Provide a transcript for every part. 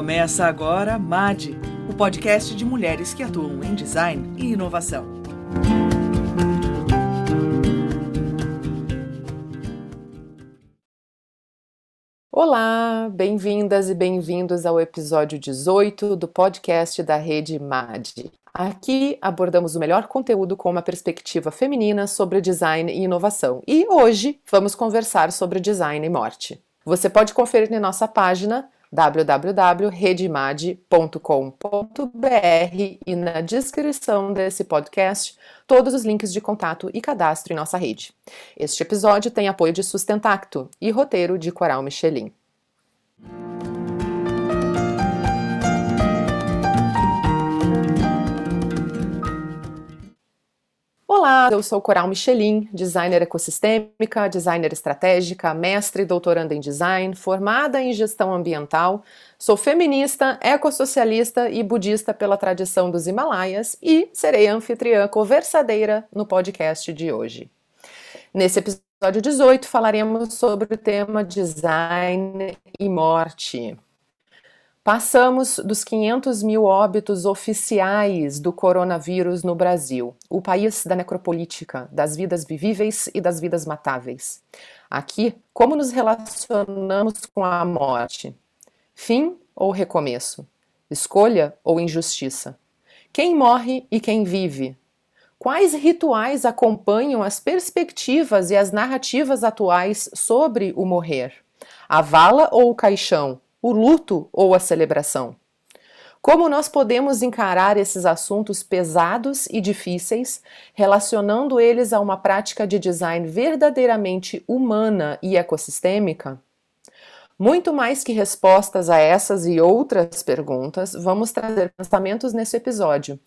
Começa agora MAD, o podcast de mulheres que atuam em design e inovação. Olá, bem-vindas e bem-vindos ao episódio 18 do podcast da rede MAD. Aqui abordamos o melhor conteúdo com uma perspectiva feminina sobre design e inovação. E hoje vamos conversar sobre design e morte. Você pode conferir na nossa página www.redimad.com.br e na descrição desse podcast todos os links de contato e cadastro em nossa rede. Este episódio tem apoio de Sustentacto e roteiro de Coral Michelin. Olá, eu sou Coral Michelin, designer ecossistêmica, designer estratégica, mestre e doutoranda em design, formada em gestão ambiental, sou feminista, ecossocialista e budista pela tradição dos Himalaias e serei anfitriã conversadeira no podcast de hoje. Nesse episódio 18 falaremos sobre o tema design e morte. Passamos dos 500 mil óbitos oficiais do coronavírus no Brasil, o país da necropolítica, das vidas vivíveis e das vidas matáveis. Aqui, como nos relacionamos com a morte? Fim ou recomeço? Escolha ou injustiça? Quem morre e quem vive? Quais rituais acompanham as perspectivas e as narrativas atuais sobre o morrer? A vala ou o caixão? O luto ou a celebração? Como nós podemos encarar esses assuntos pesados e difíceis, relacionando eles a uma prática de design verdadeiramente humana e ecossistêmica? Muito mais que respostas a essas e outras perguntas, vamos trazer pensamentos nesse episódio.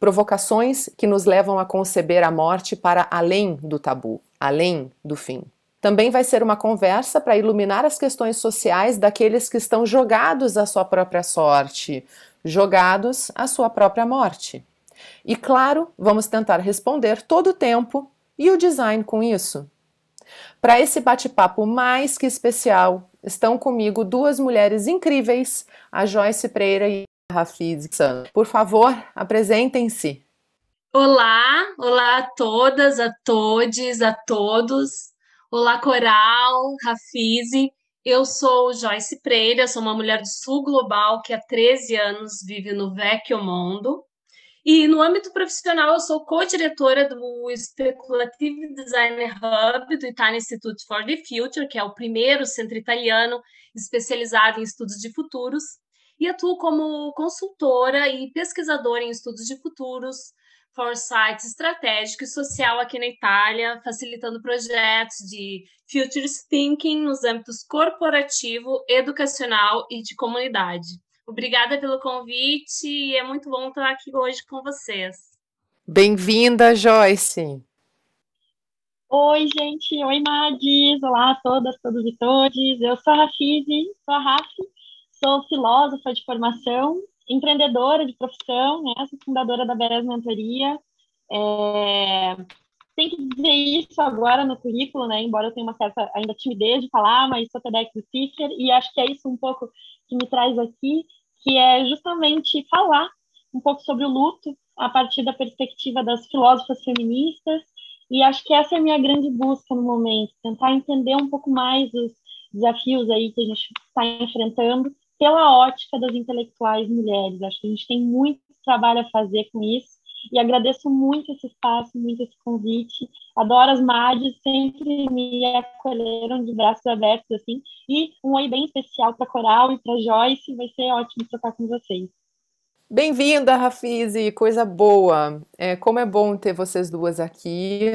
Provocações que nos levam a conceber a morte para além do tabu, além do fim. Também vai ser uma conversa para iluminar as questões sociais daqueles que estão jogados à sua própria sorte, jogados à sua própria morte. E claro, vamos tentar responder todo o tempo e o design com isso. Para esse bate-papo mais que especial, estão comigo duas mulheres incríveis, a Joyce Pereira e a Rafiz Por favor, apresentem-se. Olá, olá a todas, a todes, a todos. Olá, Coral, Rafize. Eu sou Joyce Pereira, sou uma mulher do Sul Global que há 13 anos vive no Vecchio Mondo. E no âmbito profissional, eu sou co-diretora do Speculative Designer Hub do Italian Institute for the Future, que é o primeiro centro italiano especializado em estudos de futuros, e atuo como consultora e pesquisadora em estudos de futuros, foresight estratégico e social aqui na Itália, facilitando projetos de futures thinking nos âmbitos corporativo, educacional e de comunidade. Obrigada pelo convite e é muito bom estar aqui hoje com vocês. Bem-vinda, Joyce. Oi, gente. Oi, Madis. Olá a todas, todos e todes. Eu sou a Rafizi, sou a Rafi, sou filósofa de formação empreendedora de profissão, né? Sou fundadora da Beres Mentoria. É... Tem que dizer isso agora no currículo, né? Embora eu tenha uma certa ainda timidez de falar, mas sou TEDx speaker e acho que é isso um pouco que me traz aqui, que é justamente falar um pouco sobre o luto a partir da perspectiva das filósofas feministas e acho que essa é a minha grande busca no momento, tentar entender um pouco mais os desafios aí que a gente está enfrentando pela ótica das intelectuais mulheres. Acho que a gente tem muito trabalho a fazer com isso e agradeço muito esse espaço, muito esse convite. Adoro as MADs, sempre me acolheram de braços abertos assim. E um oi bem especial para Coral e para Joyce, vai ser ótimo trocar com vocês. Bem-vinda, Rafize, coisa boa. É, como é bom ter vocês duas aqui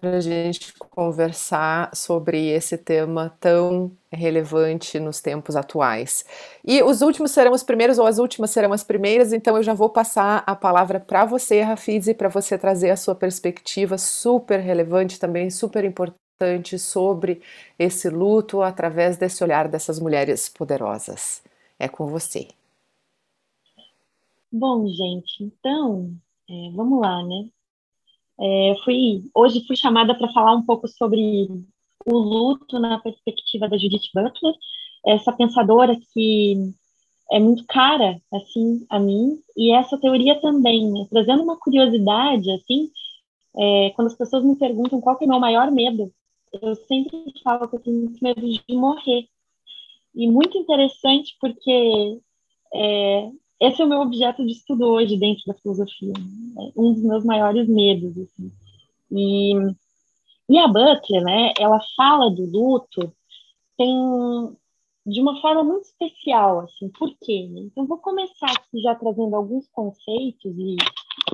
para a gente conversar sobre esse tema tão relevante nos tempos atuais. E os últimos serão os primeiros, ou as últimas serão as primeiras, então eu já vou passar a palavra para você, Rafize, para você trazer a sua perspectiva super relevante, também super importante sobre esse luto através desse olhar dessas mulheres poderosas. É com você. Bom, gente, então, é, vamos lá, né? É, fui, hoje fui chamada para falar um pouco sobre o luto na perspectiva da Judith Butler, essa pensadora que é muito cara, assim, a mim, e essa teoria também, né? Trazendo uma curiosidade, assim, é, quando as pessoas me perguntam qual é o meu maior medo, eu sempre falo que eu tenho medo de morrer. E muito interessante porque é, esse é o meu objeto de estudo hoje dentro da filosofia, né? um dos meus maiores medos. Assim. E, e a Butler, né, ela fala do luto tem de uma forma muito especial, assim, por quê? Então, vou começar aqui já trazendo alguns conceitos e,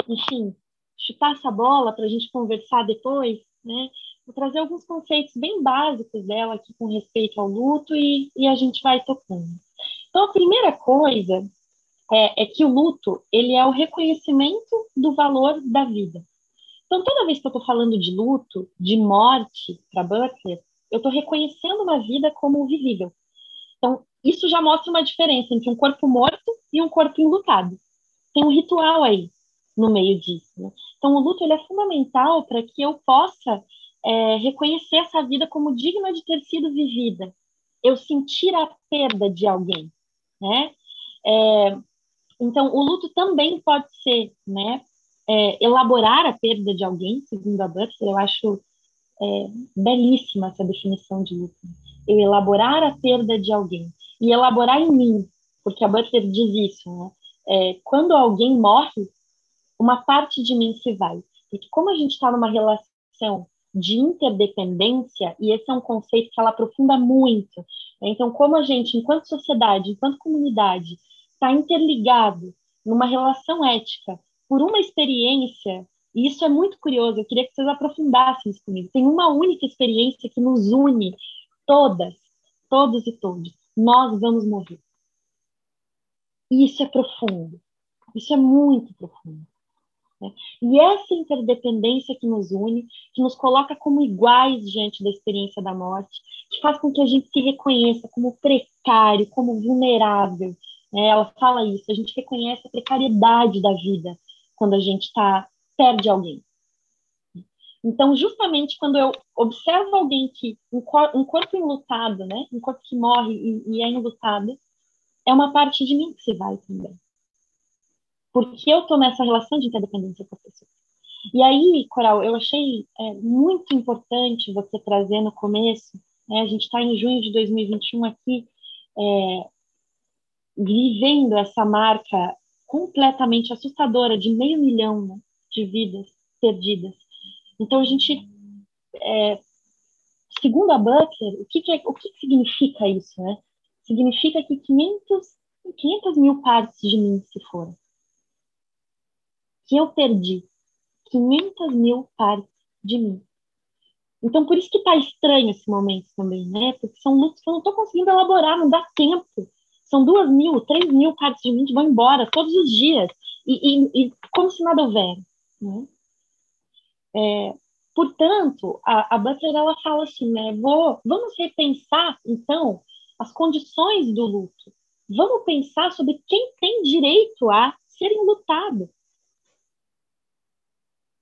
enfim, chutar essa bola para a gente conversar depois, né? Vou trazer alguns conceitos bem básicos dela aqui com respeito ao luto e, e a gente vai tocando. Então, a primeira coisa é, é que o luto, ele é o reconhecimento do valor da vida. Então, toda vez que eu estou falando de luto, de morte para Butler, eu estou reconhecendo uma vida como vivível. Então, isso já mostra uma diferença entre um corpo morto e um corpo enlutado. Tem um ritual aí no meio disso. Né? Então, o luto ele é fundamental para que eu possa é, reconhecer essa vida como digna de ter sido vivida. Eu sentir a perda de alguém, né? É, então, o luto também pode ser, né? É, elaborar a perda de alguém, segundo a Butler, eu acho é, belíssima essa definição de luto. Eu elaborar a perda de alguém e elaborar em mim, porque a Butler diz isso, né? É, quando alguém morre, uma parte de mim se vai. Porque como a gente está numa relação de interdependência, e esse é um conceito que ela aprofunda muito. Né? Então, como a gente, enquanto sociedade, enquanto comunidade, está interligado numa relação ética por uma experiência e isso é muito curioso, eu queria que vocês aprofundassem isso comigo. Tem uma única experiência que nos une, todas, todos e todos. Nós vamos morrer. E isso é profundo. Isso é muito profundo. Né? E essa interdependência que nos une, que nos coloca como iguais diante da experiência da morte, que faz com que a gente se reconheça como precário, como vulnerável. Né? Ela fala isso, a gente reconhece a precariedade da vida quando a gente está perde alguém. Então, justamente quando eu observo alguém que um, cor, um corpo enlutado, né, um corpo que morre e, e, é enlutado, é uma parte de mim que se vai também. Porque eu estou nessa relação de interdependência com a pessoa. E aí, Coral, eu achei é, muito importante você trazer no começo, né, a gente está em junho de 2021 aqui, é, vivendo essa marca completamente assustadora de meio milhão né, de vidas perdidas. Então, a gente, é, segundo a Butler, o que, que, é, o que significa isso? Né? Significa que 500, 500 mil partes de mim se foram. Que eu perdi 500 mil partes de mim. Então, por isso que está estranho esse momento também, né? Porque são lutos que eu não estou conseguindo elaborar, não dá tempo. São duas mil, três mil partes de que vão embora todos os dias. E, e, e como se nada houver. Né? É, portanto, a, a Butler ela fala assim, né, vou, vamos repensar, então, as condições do luto. Vamos pensar sobre quem tem direito a ser enlutado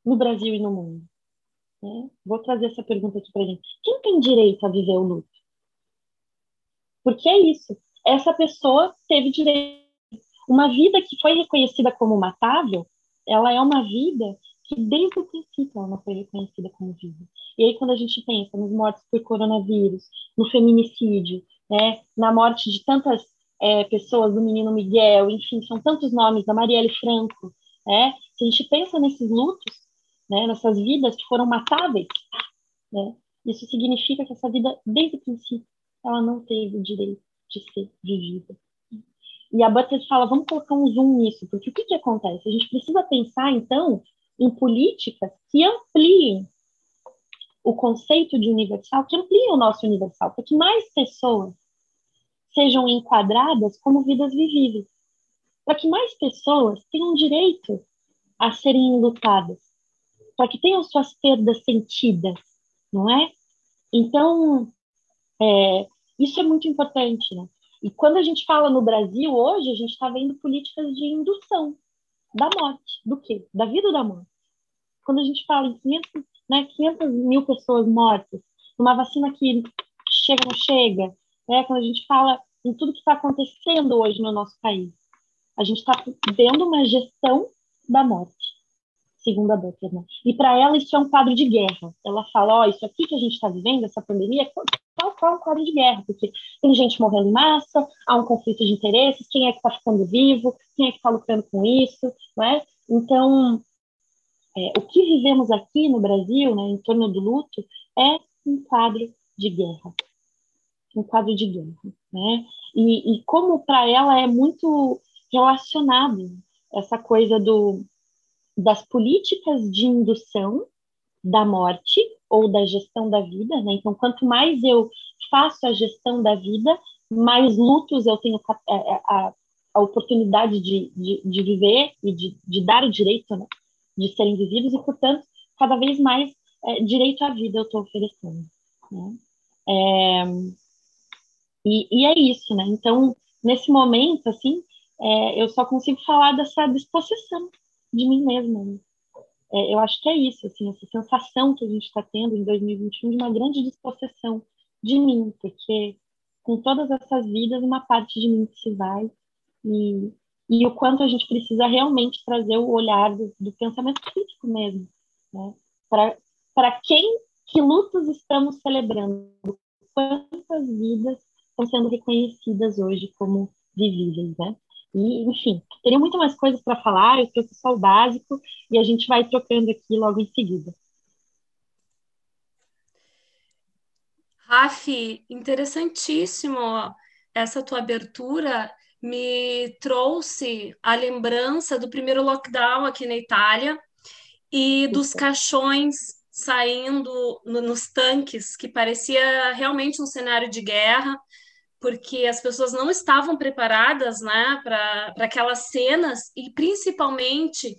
no Brasil e no mundo. Né? Vou trazer essa pergunta aqui para gente. Quem tem direito a viver o luto? Porque é isso. Essa pessoa teve direito. Uma vida que foi reconhecida como matável, ela é uma vida que desde o princípio ela não foi reconhecida como vida. E aí quando a gente pensa nos mortos por coronavírus, no feminicídio, né, na morte de tantas é, pessoas, do menino Miguel, enfim, são tantos nomes, da Marielle Franco, né, se a gente pensa nesses lutos, né, nessas vidas que foram matáveis, né, isso significa que essa vida, desde o princípio, ela não teve o direito de ser vivida. E a Butler fala, vamos colocar um zoom nisso, porque o que, que acontece? A gente precisa pensar, então, em políticas que ampliem o conceito de universal, que ampliem o nosso universal, para que mais pessoas sejam enquadradas como vidas vivíveis, para que mais pessoas tenham direito a serem lutadas, para que tenham suas perdas sentidas, não é? Então, é, isso é muito importante, né? E quando a gente fala no Brasil hoje, a gente está vendo políticas de indução da morte. Do quê? Da vida ou da morte? Quando a gente fala em 500, né, 500 mil pessoas mortas, numa vacina que chega ou não chega, né? quando a gente fala em tudo que está acontecendo hoje no nosso país. A gente está vendo uma gestão da morte, segundo a Butler. Né? E para ela isso é um quadro de guerra. Ela fala, ó, oh, isso aqui que a gente está vivendo, essa pandemia, é tal qual um quadro de guerra, porque tem gente morrendo em massa, há um conflito de interesses, quem é que está ficando vivo, quem é que está lucrando com isso, não é? Então, é, o que vivemos aqui no Brasil, né, em torno do luto, é um quadro de guerra. Um quadro de guerra. Né? E, e como para ela é muito relacionado essa coisa do, das políticas de indução da morte ou da gestão da vida. Né? Então, quanto mais eu faço a gestão da vida, mais lutos eu tenho a, é, é, a, a oportunidade de, de, de, viver e de, de dar o direito né? de serem vividos, e, portanto, cada vez mais é, direito à vida eu estou oferecendo. Né? É, e, e, é isso, né? Então, nesse momento, assim, é, eu só consigo falar dessa disposição de mim mesma. Né? É, eu acho que é isso, assim, essa sensação que a gente está tendo em 2021 de uma grande disposição de mim, porque com todas essas vidas, uma parte de mim se vai e, e o quanto a gente precisa realmente trazer o olhar do, do pensamento crítico mesmo, né? Para quem, que lutas estamos celebrando? Quantas vidas estão sendo reconhecidas hoje como vivíveis, né? E, enfim, teria muito mais coisas para falar, eu trouxe só o básico e a gente vai trocando aqui logo em seguida. Rafi, interessantíssimo essa tua abertura me trouxe a lembrança do primeiro lockdown aqui na Itália e dos caixões saindo no, nos tanques, que parecia realmente um cenário de guerra, porque as pessoas não estavam preparadas né, para aquelas cenas e principalmente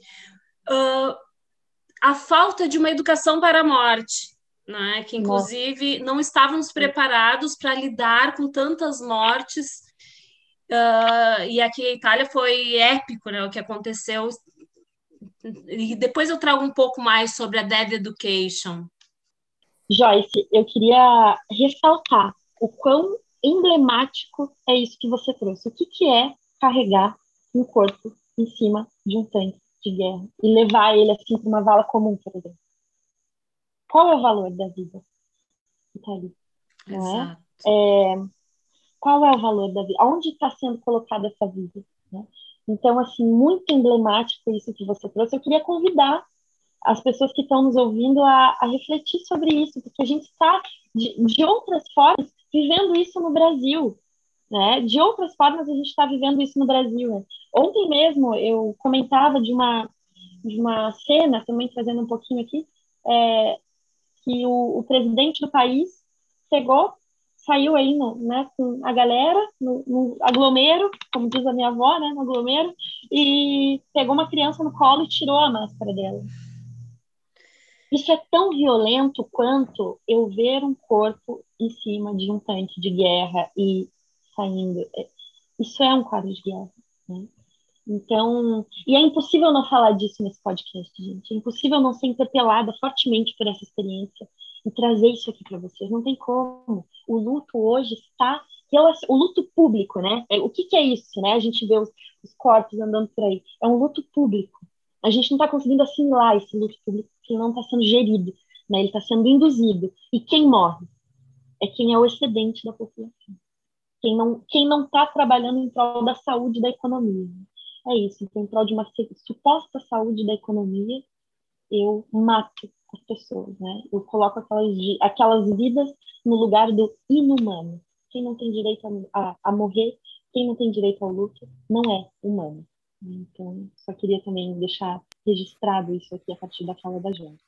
uh, a falta de uma educação para a morte. Né, que inclusive Nossa. não estávamos preparados para lidar com tantas mortes Uh, e aqui a Itália foi épico, né, o que aconteceu. E depois eu trago um pouco mais sobre a Dead Education. Joyce, eu queria ressaltar o quão emblemático é isso que você trouxe. O que, que é carregar um corpo em cima de um tanque de guerra e levar ele assim para uma vala comum, por exemplo? Qual é o valor da vida? Tá ali, não é? É? é qual é o valor da vida? Onde está sendo colocada essa vida? Né? Então, assim, muito emblemático isso que você trouxe. Eu queria convidar as pessoas que estão nos ouvindo a, a refletir sobre isso, porque a gente está, de, de, outras formas, vivendo isso no Brasil. Né? De outras formas, a gente está vivendo isso no Brasil. Né? Ontem mesmo, eu comentava de uma, de uma cena, também trazendo um pouquinho aqui, é, que o, o presidente do país chegou saiu aí no, né, com a galera, no, no, aglomero, como diz a minha avó, né, no aglomero, e pegou uma criança no colo e tirou a máscara dela. Isso é tão violento quanto eu ver um corpo em cima de um tanque de guerra e saindo. É, isso é um quadro de guerra. Né? Então, e é impossível não falar disso nesse podcast, gente. É impossível não ser interpelada fortemente por essa experiência e trazer isso aqui para vocês. Não tem como. O luto hoje está o luto público, né? É, o que, que, é isso, né? A gente vê os, os, corpos andando por aí. É um luto público. A gente não está conseguindo assimilar esse luto público que não está sendo gerido, né? Ele está sendo induzido. E quem morre é quem é o excedente da população. Quem não quem não está trabalhando em prol da saúde da economia. É isso. Então, em prol de uma suposta saúde da economia, eu mato as pessoas, né? Eu coloco aquelas, aquelas vidas no lugar do inumano. Quem não tem direito a, a, a morrer, quem não tem direito ao luto, não é humano. Então, só queria também deixar registrado isso aqui a partir da fala da gente.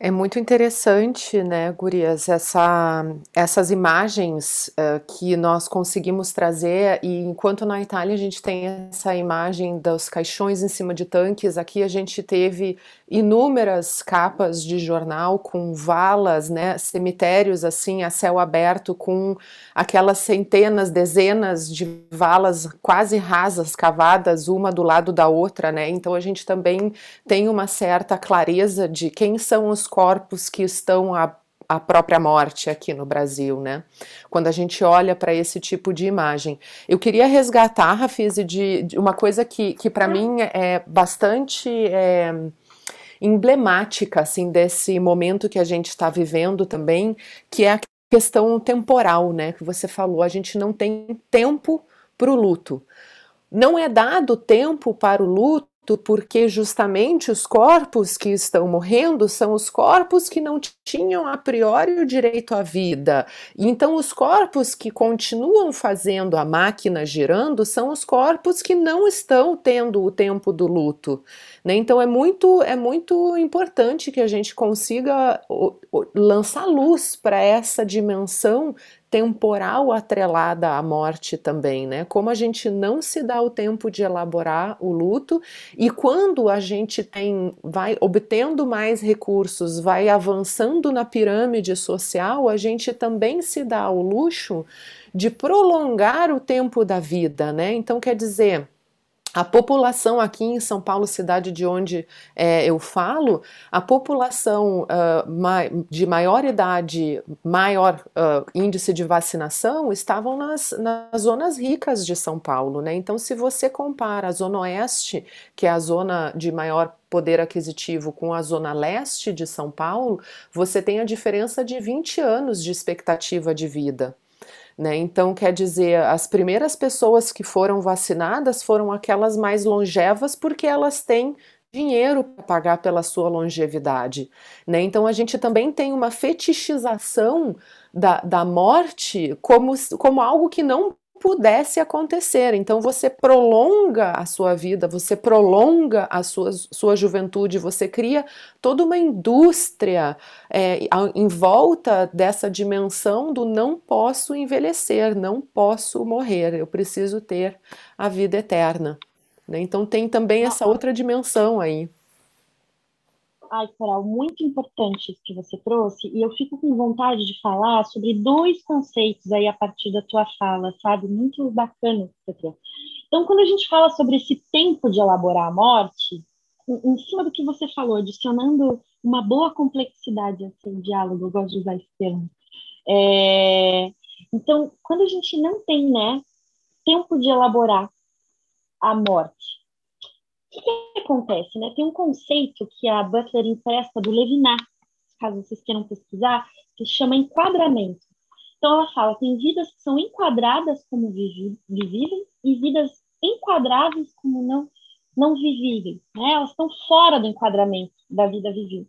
É muito interessante, né, Gurias, essa, essas imagens uh, que nós conseguimos trazer, e enquanto na Itália a gente tem essa imagem dos caixões em cima de tanques, aqui a gente teve inúmeras capas de jornal com valas, né, cemitérios assim a céu aberto com aquelas centenas, dezenas de valas quase rasas, cavadas uma do lado da outra, né? Então a gente também tem uma certa clareza de quem são os corpos que estão a a própria morte aqui no Brasil, né? Quando a gente olha para esse tipo de imagem. Eu queria resgatar, Rafise, de, de uma coisa que, que para mim é bastante é, emblemática, assim, desse momento que a gente está vivendo também, que é a questão temporal, né? Que você falou, a gente não tem tempo para o luto. Não é dado tempo para o luto porque justamente os corpos que estão morrendo são os corpos que não tinham a priori o direito à vida. Então, os corpos que continuam fazendo a máquina girando são os corpos que não estão tendo o tempo do luto. Né? Então, é muito, é muito importante que a gente consiga lançar luz para essa dimensão temporal atrelada à morte também, né? Como a gente não se dá o tempo de elaborar o luto e quando a gente tem vai obtendo mais recursos, vai avançando na pirâmide social, a gente também se dá o luxo de prolongar o tempo da vida, né? Então quer dizer, a população aqui em São Paulo, cidade de onde é, eu falo, a população uh, ma de maior idade, maior uh, índice de vacinação, estavam nas, nas zonas ricas de São Paulo. Né? Então, se você compara a Zona Oeste, que é a zona de maior poder aquisitivo, com a Zona Leste de São Paulo, você tem a diferença de 20 anos de expectativa de vida. Né? Então, quer dizer, as primeiras pessoas que foram vacinadas foram aquelas mais longevas porque elas têm dinheiro para pagar pela sua longevidade. Né? Então, a gente também tem uma fetichização da, da morte como, como algo que não pudesse acontecer. Então você prolonga a sua vida, você prolonga a sua, sua juventude, você cria toda uma indústria é, em volta dessa dimensão do não posso envelhecer, não posso morrer, eu preciso ter a vida eterna. Né? Então tem também essa outra dimensão aí. Ai, Coral, muito importante isso que você trouxe, e eu fico com vontade de falar sobre dois conceitos aí a partir da tua fala, sabe? Muito bacana que você trouxe. Então, quando a gente fala sobre esse tempo de elaborar a morte, em, cima do que você falou, adicionando uma boa complexidade ao diálogo, eu gosto de usar esse termo. É, então, quando a gente não tem, né, tempo de elaborar a morte, o que, acontece? Né? Tem um conceito que a Butler empresta do Levinas, caso vocês queiram pesquisar, que chama enquadramento. Então, ela fala: tem vidas que são enquadradas como vivíveis e vidas enquadráveis como não, não vivíveis. Né? Elas estão fora do enquadramento da vida vivida.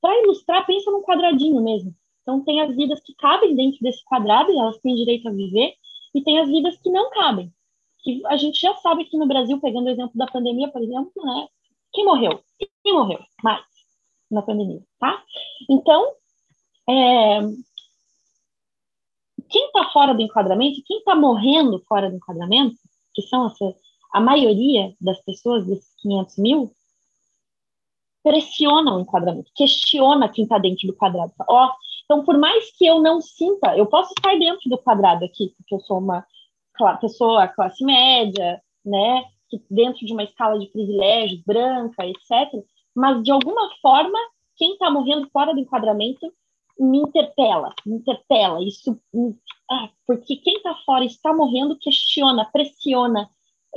Para ilustrar, pensa num quadradinho mesmo. Então, tem as vidas que cabem dentro desse quadrado e elas têm direito a viver, e tem as vidas que não cabem que a gente já sabe aqui no Brasil, pegando o exemplo da pandemia, por exemplo, né? Quem morreu? Quem morreu mais na pandemia, tá? Então, é, quem está fora do enquadramento, quem está morrendo fora do enquadramento, que são essa, a maioria das pessoas, desses 500 mil, pressiona o enquadramento, questiona quem está dentro do quadrado. Ó, então, por mais que eu não sinta, eu posso estar dentro do quadrado aqui, porque eu sou uma pessoa classe média, né, dentro de uma escala de privilégios, branca, etc. Mas, de alguma forma, quem está morrendo fora do enquadramento me interpela, me interpela. Isso, ah, porque quem está fora está morrendo questiona, pressiona,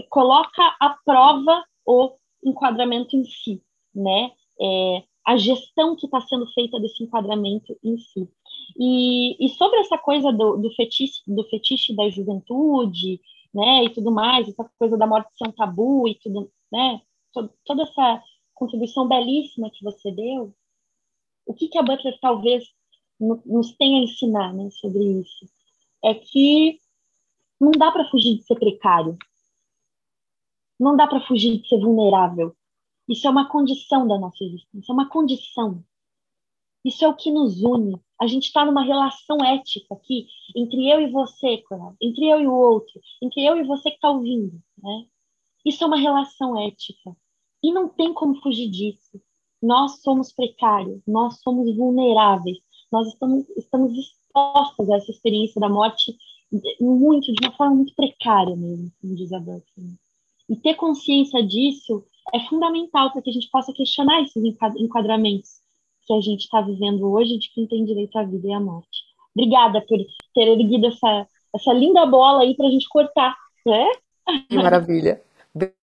coloca à prova o enquadramento em si, né? É, a gestão que está sendo feita desse enquadramento em si. E, e sobre essa coisa do, do, fetiche, do fetiche da juventude, né, e tudo mais, essa coisa da morte ser um tabu e tudo, né, toda essa contribuição belíssima que você deu, o que, que a Butler talvez nos tenha a ensinar né, sobre isso? É que não dá para fugir de ser precário, não dá para fugir de ser vulnerável. Isso é uma condição da nossa existência, é uma condição. Isso é o que nos une. A gente está numa relação ética aqui entre eu e você, entre eu e o outro, entre eu e você que está ouvindo. Né? Isso é uma relação ética. E não tem como fugir disso. Nós somos precários, nós somos vulneráveis, nós estamos, estamos expostos a essa experiência da morte muito, de uma forma muito precária mesmo, como diz a Buckley. E ter consciência disso é fundamental para que a gente possa questionar esses enquadramentos que a gente está vivendo hoje de quem tem direito à vida e à morte. Obrigada por ter erguido essa, essa linda bola aí para a gente cortar, né? Maravilha.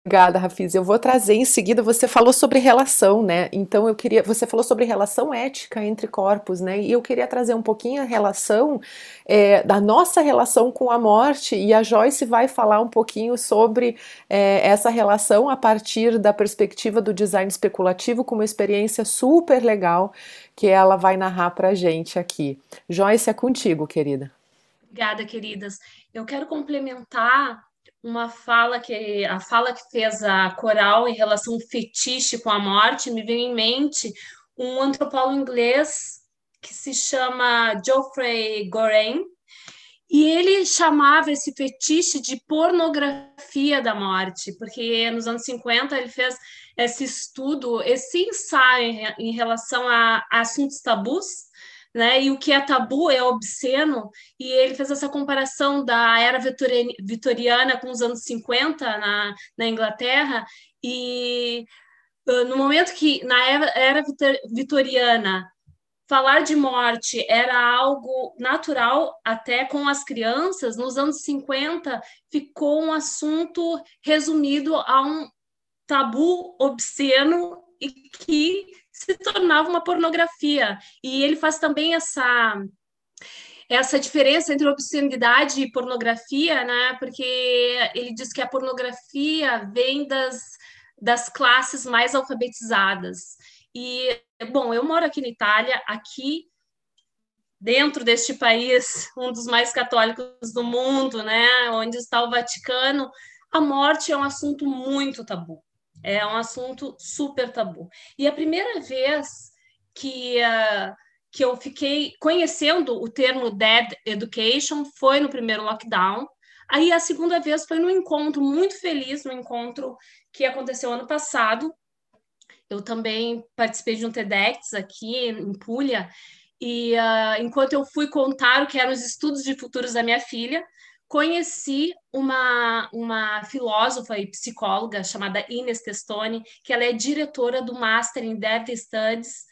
Obrigada, Rafis. Eu vou trazer em seguida. Você falou sobre relação, né? Então eu queria. Você falou sobre relação ética entre corpos, né? E eu queria trazer um pouquinho a relação é, da nossa relação com a morte. E a Joyce vai falar um pouquinho sobre é, essa relação a partir da perspectiva do design especulativo, com uma experiência super legal que ela vai narrar para gente aqui. Joyce, é contigo, querida. Obrigada, queridas. Eu quero complementar uma fala que a fala que fez a Coral em relação ao fetiche com a morte me veio em mente um antropólogo inglês que se chama Geoffrey Goren e ele chamava esse fetiche de pornografia da morte, porque nos anos 50 ele fez esse estudo, esse ensaio em relação a, a assuntos tabus né? E o que é tabu é obsceno, e ele fez essa comparação da era vitoriana com os anos 50 na, na Inglaterra, e uh, no momento que, na era, era vitoriana, falar de morte era algo natural até com as crianças, nos anos 50 ficou um assunto resumido a um tabu obsceno e que se tornava uma pornografia. E ele faz também essa essa diferença entre obscenidade e pornografia, né? Porque ele diz que a pornografia vem das, das classes mais alfabetizadas. E, bom, eu moro aqui na Itália, aqui dentro deste país, um dos mais católicos do mundo, né? Onde está o Vaticano, a morte é um assunto muito tabu. É um assunto super tabu. E a primeira vez que, uh, que eu fiquei conhecendo o termo Dead Education foi no primeiro lockdown. Aí a segunda vez foi num encontro muito feliz, no encontro que aconteceu ano passado. Eu também participei de um TEDx aqui em Puglia, e uh, enquanto eu fui contar o que eram os estudos de futuros da minha filha, conheci uma, uma filósofa e psicóloga chamada Ines Testoni, que ela é diretora do Master in Death Studies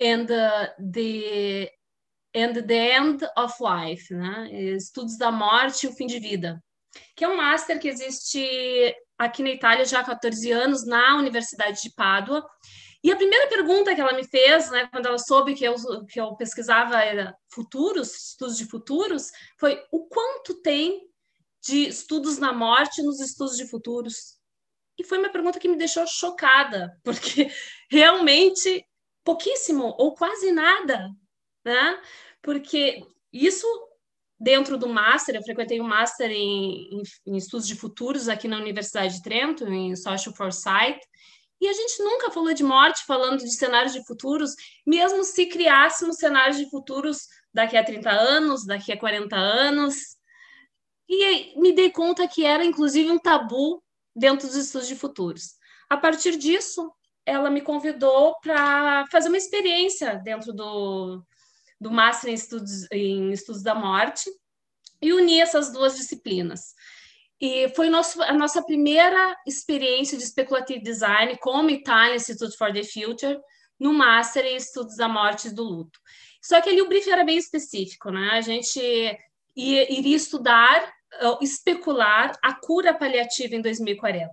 and the, and the End of Life, né? Estudos da Morte e o Fim de Vida, que é um Master que existe aqui na Itália já há 14 anos, na Universidade de Pádua, e a primeira pergunta que ela me fez, né, quando ela soube que eu, que eu pesquisava futuros, estudos de futuros, foi o quanto tem de estudos na morte nos estudos de futuros? E foi uma pergunta que me deixou chocada, porque realmente pouquíssimo ou quase nada, né? Porque isso dentro do Master, eu frequentei um Master em, em, em Estudos de Futuros aqui na Universidade de Trento, em Social Foresight, e a gente nunca falou de morte falando de cenários de futuros, mesmo se criássemos cenários de futuros daqui a 30 anos, daqui a 40 anos. E me dei conta que era, inclusive, um tabu dentro dos estudos de futuros. A partir disso, ela me convidou para fazer uma experiência dentro do, do Master em Estudos, em Estudos da Morte e unir essas duas disciplinas. E foi nosso, a nossa primeira experiência de speculative design como Italian Institute for the Future no Master em Estudos da Morte e do Luto. Só que ali o briefing era bem específico, né? A gente ia, iria estudar, especular a cura paliativa em 2040.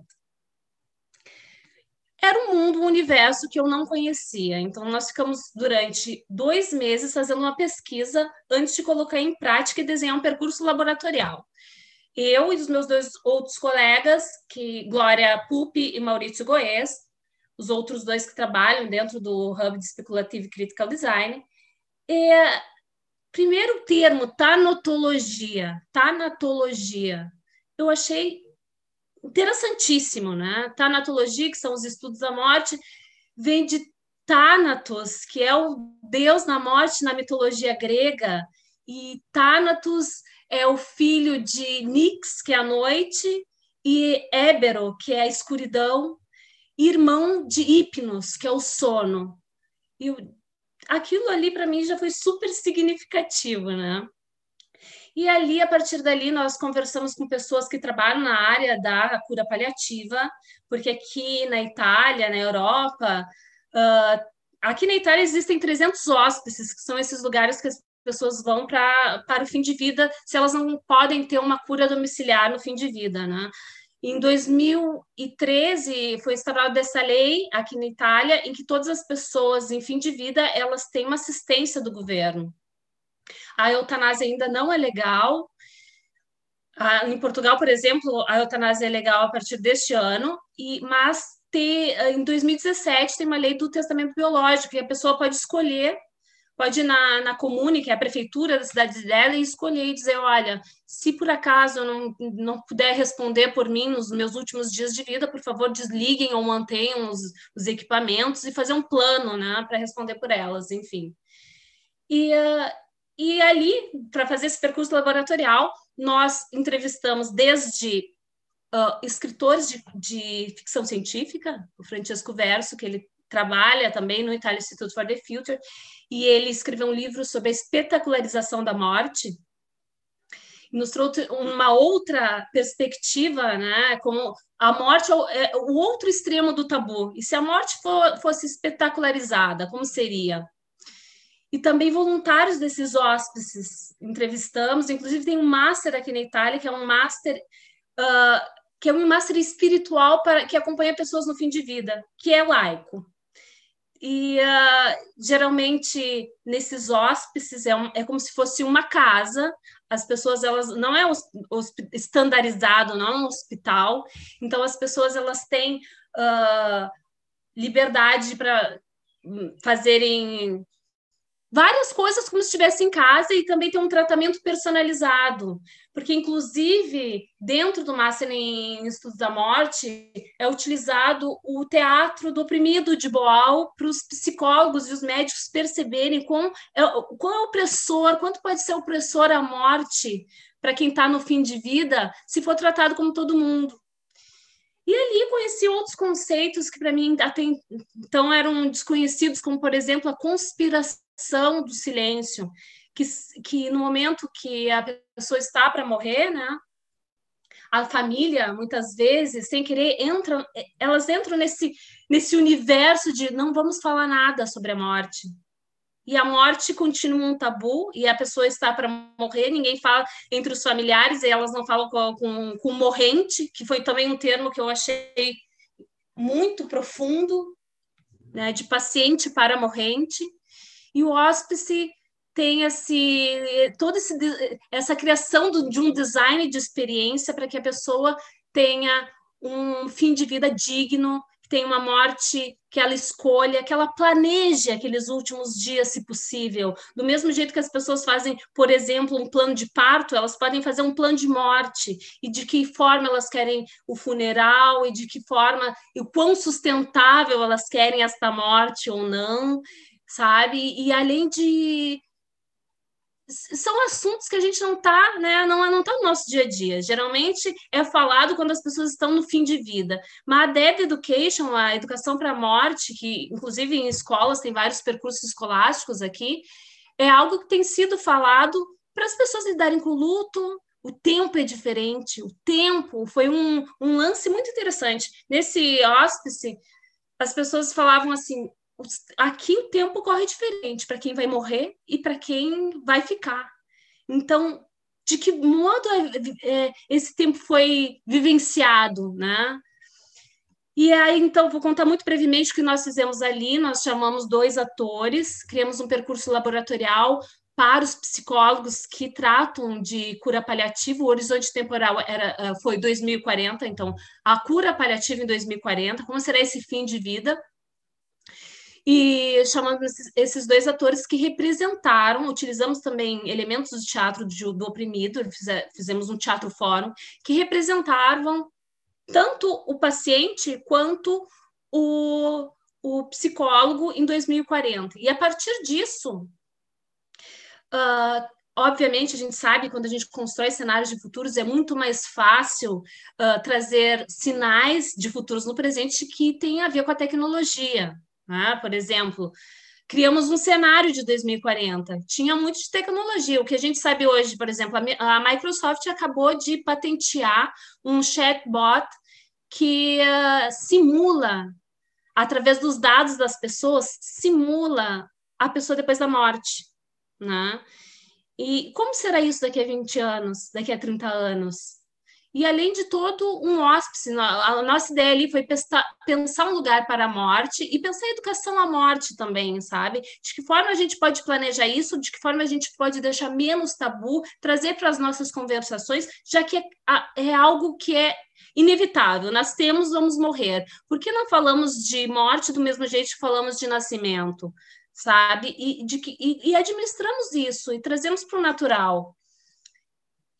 Era um mundo, um universo que eu não conhecia. Então, nós ficamos durante dois meses fazendo uma pesquisa antes de colocar em prática e desenhar um percurso laboratorial eu e os meus dois outros colegas, que Glória Pupi e Maurício Goes, os outros dois que trabalham dentro do Hub de Speculative Critical Design. É, primeiro termo, tanatologia. Tanatologia. Eu achei interessantíssimo, né? Tanatologia, que são os estudos da morte, vem de Thanatos, que é o deus na morte na mitologia grega, e Thanatos é o filho de Nix, que é a noite, e Ébero, que é a escuridão, irmão de Hipnos, que é o sono. E aquilo ali para mim já foi super significativo, né? E ali, a partir dali, nós conversamos com pessoas que trabalham na área da cura paliativa, porque aqui na Itália, na Europa, uh, aqui na Itália existem 300 hóspices, que são esses lugares que as pessoas vão pra, para o fim de vida, se elas não podem ter uma cura domiciliar no fim de vida, né? Em 2013 foi instaurada essa lei aqui na Itália, em que todas as pessoas em fim de vida elas têm uma assistência do governo. A eutanásia ainda não é legal. em Portugal, por exemplo, a eutanásia é legal a partir deste ano, e mas ter, em 2017 tem uma lei do testamento biológico, que a pessoa pode escolher pode ir na, na comune, que é a prefeitura da cidade dela, e escolher e dizer, olha, se por acaso eu não, não puder responder por mim nos meus últimos dias de vida, por favor, desliguem ou mantenham os, os equipamentos e fazer um plano, né, para responder por elas, enfim. E, uh, e ali, para fazer esse percurso laboratorial, nós entrevistamos desde uh, escritores de, de ficção científica, o Francesco Verso, que ele trabalha também no Italian Institute for the Future, e ele escreveu um livro sobre a espetacularização da morte, nos trouxe uma outra perspectiva, né? Como a morte é o outro extremo do tabu. E se a morte for, fosse espetacularizada, como seria? E também voluntários desses hóspices entrevistamos. Inclusive tem um master aqui na Itália que é um master uh, que é um master espiritual para que acompanha pessoas no fim de vida, que é laico. E uh, geralmente nesses hóspices é, um, é como se fosse uma casa. As pessoas elas não é estandarizado, não é um hospital. Então as pessoas elas têm uh, liberdade para hum, fazerem várias coisas como se estivesse em casa e também tem um tratamento personalizado, porque inclusive dentro do Master em Estudos da Morte é utilizado o teatro do oprimido de Boal para os psicólogos e os médicos perceberem quão é, é opressor, quanto pode ser opressor a morte para quem está no fim de vida, se for tratado como todo mundo. E ali conheci outros conceitos que para mim até então eram desconhecidos, como por exemplo a conspiração do silêncio, que, que no momento que a pessoa está para morrer, né, a família, muitas vezes, sem querer, entra, elas entram nesse, nesse universo de não vamos falar nada sobre a morte. E a morte continua um tabu, e a pessoa está para morrer, ninguém fala entre os familiares, e elas não falam com, com, com morrente, que foi também um termo que eu achei muito profundo, né, de paciente para morrente. E o hóspice tem esse toda esse, essa criação do, de um design de experiência para que a pessoa tenha um fim de vida digno, tenha uma morte que ela escolha, que ela planeje aqueles últimos dias, se possível. Do mesmo jeito que as pessoas fazem, por exemplo, um plano de parto, elas podem fazer um plano de morte e de que forma elas querem o funeral e de que forma e o quão sustentável elas querem esta morte ou não sabe? E além de são assuntos que a gente não está, né? Não não tá no nosso dia a dia. Geralmente é falado quando as pessoas estão no fim de vida. Mas a Dead Education, a educação para a morte, que inclusive em escolas tem vários percursos escolásticos aqui, é algo que tem sido falado para as pessoas lidarem com o luto. O tempo é diferente. O tempo foi um, um lance muito interessante. Nesse hospice, as pessoas falavam assim: aqui o tempo corre diferente para quem vai morrer e para quem vai ficar. Então, de que modo é, é, esse tempo foi vivenciado, né? E aí, então, vou contar muito brevemente o que nós fizemos ali. Nós chamamos dois atores, criamos um percurso laboratorial para os psicólogos que tratam de cura paliativa. O horizonte temporal era, eh, foi 2040, então, a cura paliativa em 2040, como será esse fim de vida? E chamamos esses dois atores que representaram, utilizamos também elementos do teatro do oprimido, fizemos um teatro fórum, que representavam tanto o paciente quanto o, o psicólogo em 2040. E a partir disso, uh, obviamente, a gente sabe quando a gente constrói cenários de futuros é muito mais fácil uh, trazer sinais de futuros no presente que tem a ver com a tecnologia. Né? Por exemplo, criamos um cenário de 2040. Tinha muito de tecnologia. O que a gente sabe hoje, por exemplo, a Microsoft acabou de patentear um chatbot que uh, simula através dos dados das pessoas, simula a pessoa depois da morte, né? E como será isso daqui a 20 anos, daqui a 30 anos? E além de todo um hóspede, a nossa ideia ali foi pensar um lugar para a morte e pensar a educação à morte também, sabe? De que forma a gente pode planejar isso, de que forma a gente pode deixar menos tabu, trazer para as nossas conversações, já que é, é algo que é inevitável, nascemos, vamos morrer. Por que não falamos de morte do mesmo jeito que falamos de nascimento? Sabe? E, de que, e, e administramos isso e trazemos para o natural.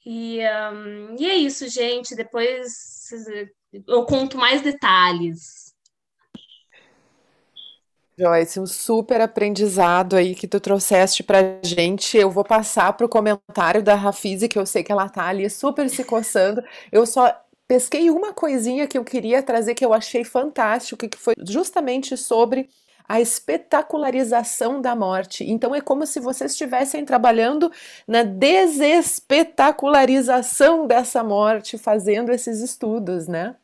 E, um, e é isso, gente. Depois eu conto mais detalhes. Joyce, um super aprendizado aí que tu trouxeste pra gente. Eu vou passar pro comentário da Rafise, que eu sei que ela tá ali super se coçando. Eu só pesquei uma coisinha que eu queria trazer que eu achei fantástico, que foi justamente sobre a espetacularização da morte. Então é como se vocês estivessem trabalhando na desespetacularização dessa morte, fazendo esses estudos, né?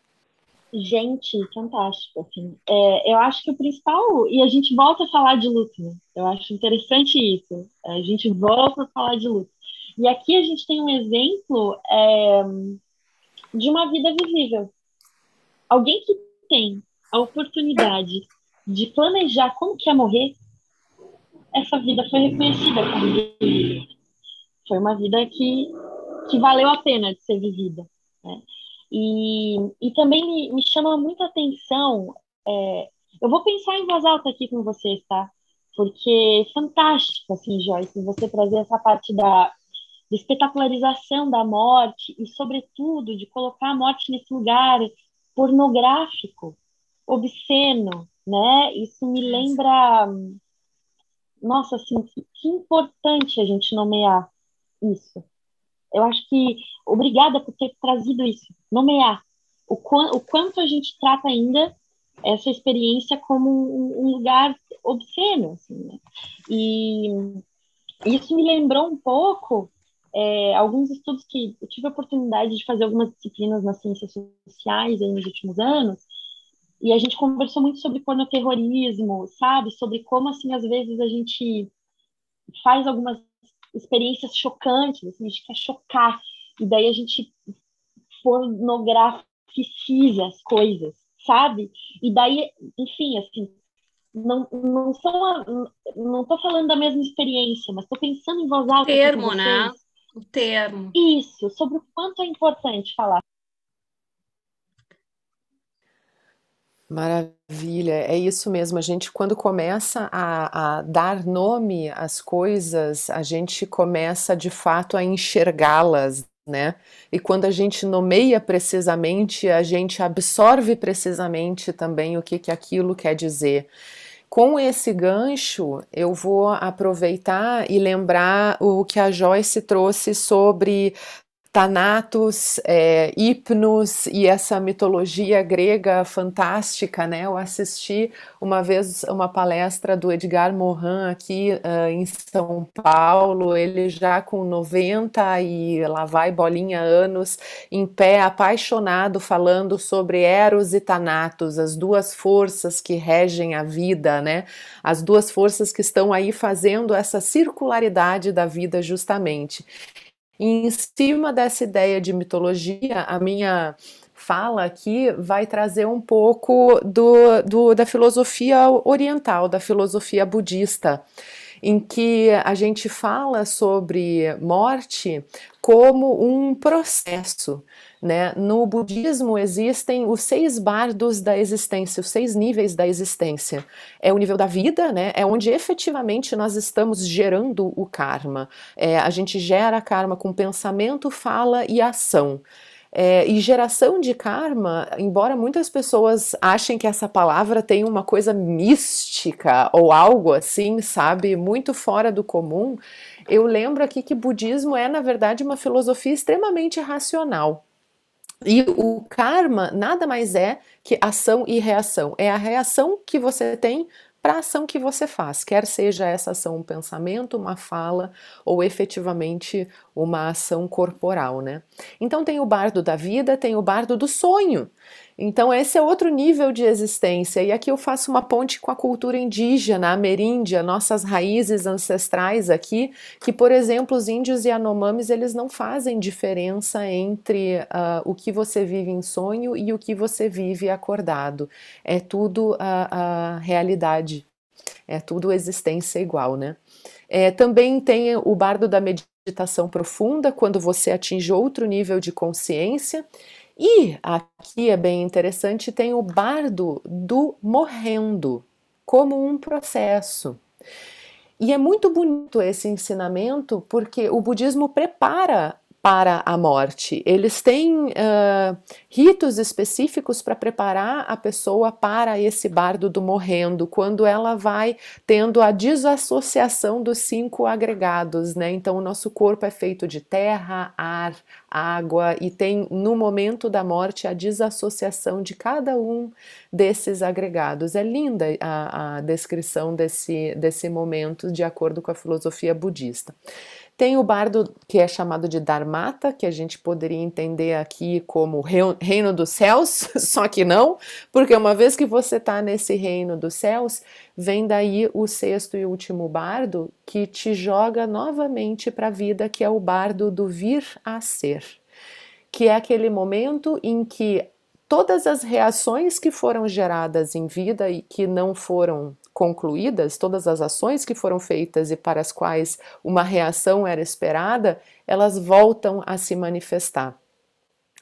Gente, fantástico. Assim. É, eu acho que o principal, e a gente volta a falar de luto, né? eu acho interessante isso. A gente volta a falar de luto. E aqui a gente tem um exemplo é, de uma vida visível. Alguém que tem a oportunidade de planejar como que ia morrer, essa vida foi reconhecida como. Foi uma vida que, que valeu a pena de ser vivida. Né? E, e também me, me chama muita atenção. É, eu vou pensar em voz alta aqui com vocês, tá? Porque é fantástico, assim, Joyce, você trazer essa parte da, da espetacularização da morte e, sobretudo, de colocar a morte nesse lugar pornográfico, obsceno, né? Isso me lembra, nossa, assim, que, que importante a gente nomear isso. Eu acho que obrigada por ter trazido isso, nomear o, qu o quanto a gente trata ainda essa experiência como um, um lugar obsceno, assim, né? E isso me lembrou um pouco é, alguns estudos que eu tive a oportunidade de fazer algumas disciplinas nas ciências sociais nos últimos anos, e a gente conversou muito sobre pornoterrorismo, sabe? Sobre como, assim, às vezes a gente faz algumas experiências chocantes, assim, a gente quer chocar, e daí a gente pornograficiza as coisas, sabe? E daí, enfim, assim, não, não sou, não tô falando da mesma experiência, mas estou pensando em voz alta. O termo, né? O termo. Isso, sobre o quanto é importante falar. Maravilha, é isso mesmo. A gente, quando começa a, a, dar nome às coisas, a gente começa de fato a enxergá-las, né? E quando a gente nomeia precisamente, a gente absorve precisamente também o que, que aquilo quer dizer. Com esse gancho, eu vou aproveitar e lembrar o que a Joyce trouxe sobre Thanatos, é, Hipnos e essa mitologia grega fantástica, né? Eu assisti uma vez uma palestra do Edgar Morin aqui uh, em São Paulo, ele já com 90 e lá vai bolinha anos, em pé, apaixonado, falando sobre Eros e Thanatos, as duas forças que regem a vida, né? As duas forças que estão aí fazendo essa circularidade da vida justamente. E em cima dessa ideia de mitologia, a minha fala aqui vai trazer um pouco do, do, da filosofia oriental, da filosofia budista, em que a gente fala sobre morte como um processo. Né? No budismo existem os seis bardos da existência, os seis níveis da existência. É o nível da vida, né? é onde efetivamente nós estamos gerando o karma. É, a gente gera karma com pensamento, fala e ação. É, e geração de karma, embora muitas pessoas achem que essa palavra tem uma coisa mística ou algo assim, sabe, muito fora do comum, eu lembro aqui que budismo é, na verdade, uma filosofia extremamente racional. E o karma nada mais é que ação e reação. É a reação que você tem para a ação que você faz, quer seja essa ação um pensamento, uma fala ou efetivamente uma ação corporal, né? Então tem o bardo da vida, tem o bardo do sonho. Então, esse é outro nível de existência. E aqui eu faço uma ponte com a cultura indígena, ameríndia, nossas raízes ancestrais aqui, que, por exemplo, os índios e anomames, eles não fazem diferença entre uh, o que você vive em sonho e o que você vive acordado. É tudo a, a realidade, é tudo existência igual, né? É, também tem o bardo da meditação profunda, quando você atinge outro nível de consciência. E aqui é bem interessante, tem o bardo do morrendo, como um processo. E é muito bonito esse ensinamento porque o budismo prepara para a morte. Eles têm uh, ritos específicos para preparar a pessoa para esse bardo do morrendo, quando ela vai tendo a desassociação dos cinco agregados, né? Então, o nosso corpo é feito de terra, ar, água e tem no momento da morte a desassociação de cada um desses agregados. É linda a, a descrição desse, desse momento de acordo com a filosofia budista. Tem o bardo que é chamado de Dharmata, que a gente poderia entender aqui como reino dos céus, só que não, porque uma vez que você está nesse reino dos céus, vem daí o sexto e último bardo que te joga novamente para a vida, que é o bardo do vir a ser, que é aquele momento em que todas as reações que foram geradas em vida e que não foram concluídas, todas as ações que foram feitas e para as quais uma reação era esperada, elas voltam a se manifestar.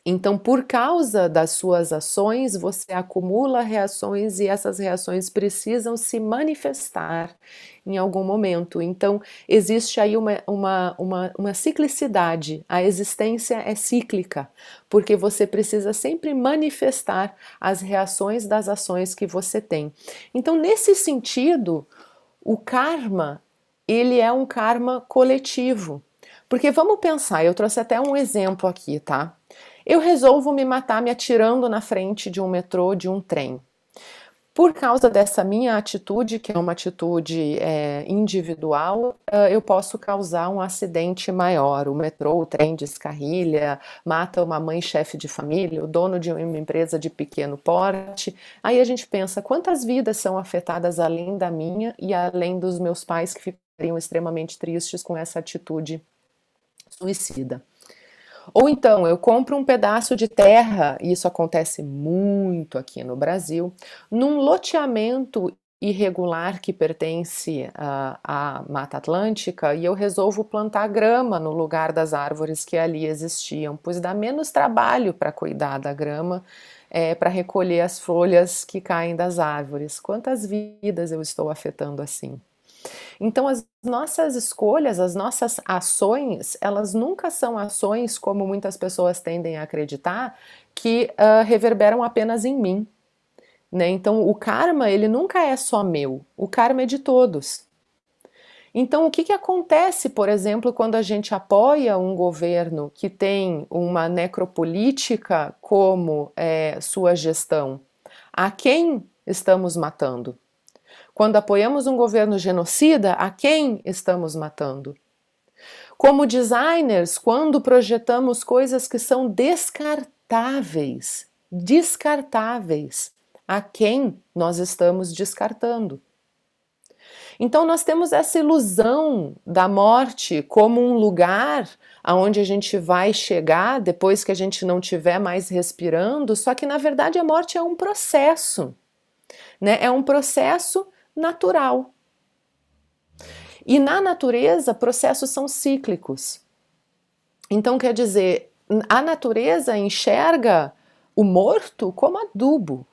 Então, por causa das suas ações, você acumula reações e essas reações precisam se manifestar em algum momento. Então, existe aí uma, uma, uma, uma ciclicidade. A existência é cíclica, porque você precisa sempre manifestar as reações das ações que você tem. Então, nesse sentido, o karma, ele é um karma coletivo. Porque vamos pensar, eu trouxe até um exemplo aqui, tá? Eu resolvo me matar me atirando na frente de um metrô, de um trem. Por causa dessa minha atitude, que é uma atitude é, individual, eu posso causar um acidente maior. O metrô, o trem descarrilha, mata uma mãe chefe de família, o dono de uma empresa de pequeno porte. Aí a gente pensa quantas vidas são afetadas além da minha e além dos meus pais que ficariam extremamente tristes com essa atitude suicida. Ou então eu compro um pedaço de terra, e isso acontece muito aqui no Brasil, num loteamento irregular que pertence à Mata Atlântica e eu resolvo plantar grama no lugar das árvores que ali existiam, pois dá menos trabalho para cuidar da grama, é, para recolher as folhas que caem das árvores. Quantas vidas eu estou afetando assim? Então, as nossas escolhas, as nossas ações, elas nunca são ações, como muitas pessoas tendem a acreditar, que uh, reverberam apenas em mim. Né? Então, o karma, ele nunca é só meu, o karma é de todos. Então, o que, que acontece, por exemplo, quando a gente apoia um governo que tem uma necropolítica como é, sua gestão? A quem estamos matando? Quando apoiamos um governo genocida, a quem estamos matando? Como designers, quando projetamos coisas que são descartáveis, descartáveis, a quem nós estamos descartando? Então nós temos essa ilusão da morte como um lugar aonde a gente vai chegar depois que a gente não estiver mais respirando, só que na verdade a morte é um processo. Né? É um processo natural. E na natureza, processos são cíclicos. Então, quer dizer, a natureza enxerga o morto como adubo.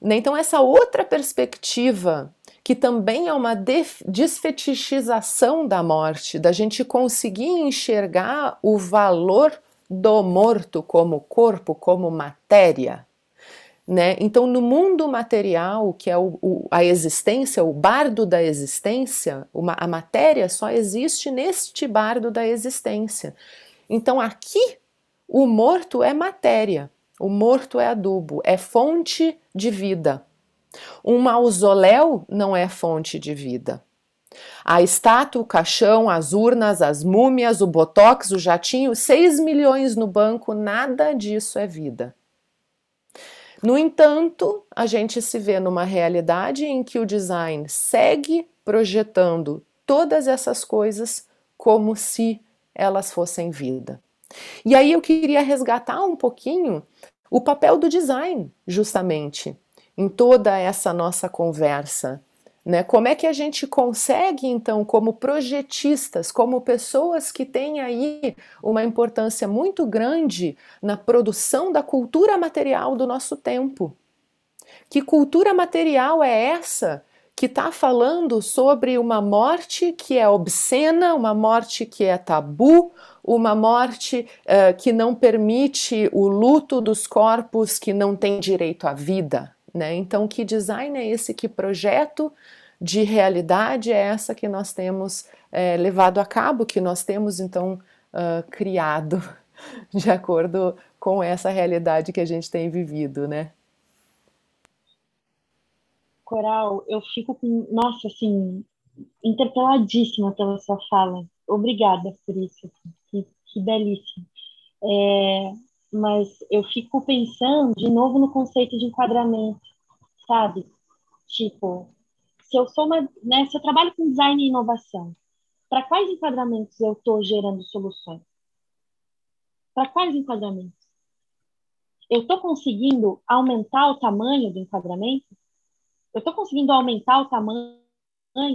Né? Então, essa outra perspectiva, que também é uma desfetichização da morte, da gente conseguir enxergar o valor do morto como corpo, como matéria. Né? Então, no mundo material, que é o, o, a existência, o bardo da existência, uma, a matéria só existe neste bardo da existência. Então, aqui, o morto é matéria, o morto é adubo, é fonte de vida. Um mausoléu não é fonte de vida. A estátua, o caixão, as urnas, as múmias, o botox, o jatinho, 6 milhões no banco, nada disso é vida. No entanto, a gente se vê numa realidade em que o design segue projetando todas essas coisas como se elas fossem vida. E aí eu queria resgatar um pouquinho o papel do design, justamente, em toda essa nossa conversa. Né? Como é que a gente consegue, então, como projetistas, como pessoas que têm aí uma importância muito grande na produção da cultura material do nosso tempo? Que cultura material é essa que está falando sobre uma morte que é obscena, uma morte que é tabu, uma morte uh, que não permite o luto dos corpos que não têm direito à vida? Né? Então, que design é esse? Que projeto de realidade é essa que nós temos é, levado a cabo, que nós temos então uh, criado de acordo com essa realidade que a gente tem vivido, né? Coral, eu fico com, nossa, assim, interpeladíssima pela sua fala. Obrigada por isso, que, que belíssimo. É, mas eu fico pensando de novo no conceito de enquadramento, sabe? Tipo, se eu sou uma, né, se eu trabalho com design e inovação, para quais enquadramentos eu estou gerando soluções? Para quais enquadramentos? Eu estou conseguindo aumentar o tamanho do enquadramento? Eu estou conseguindo aumentar o tamanho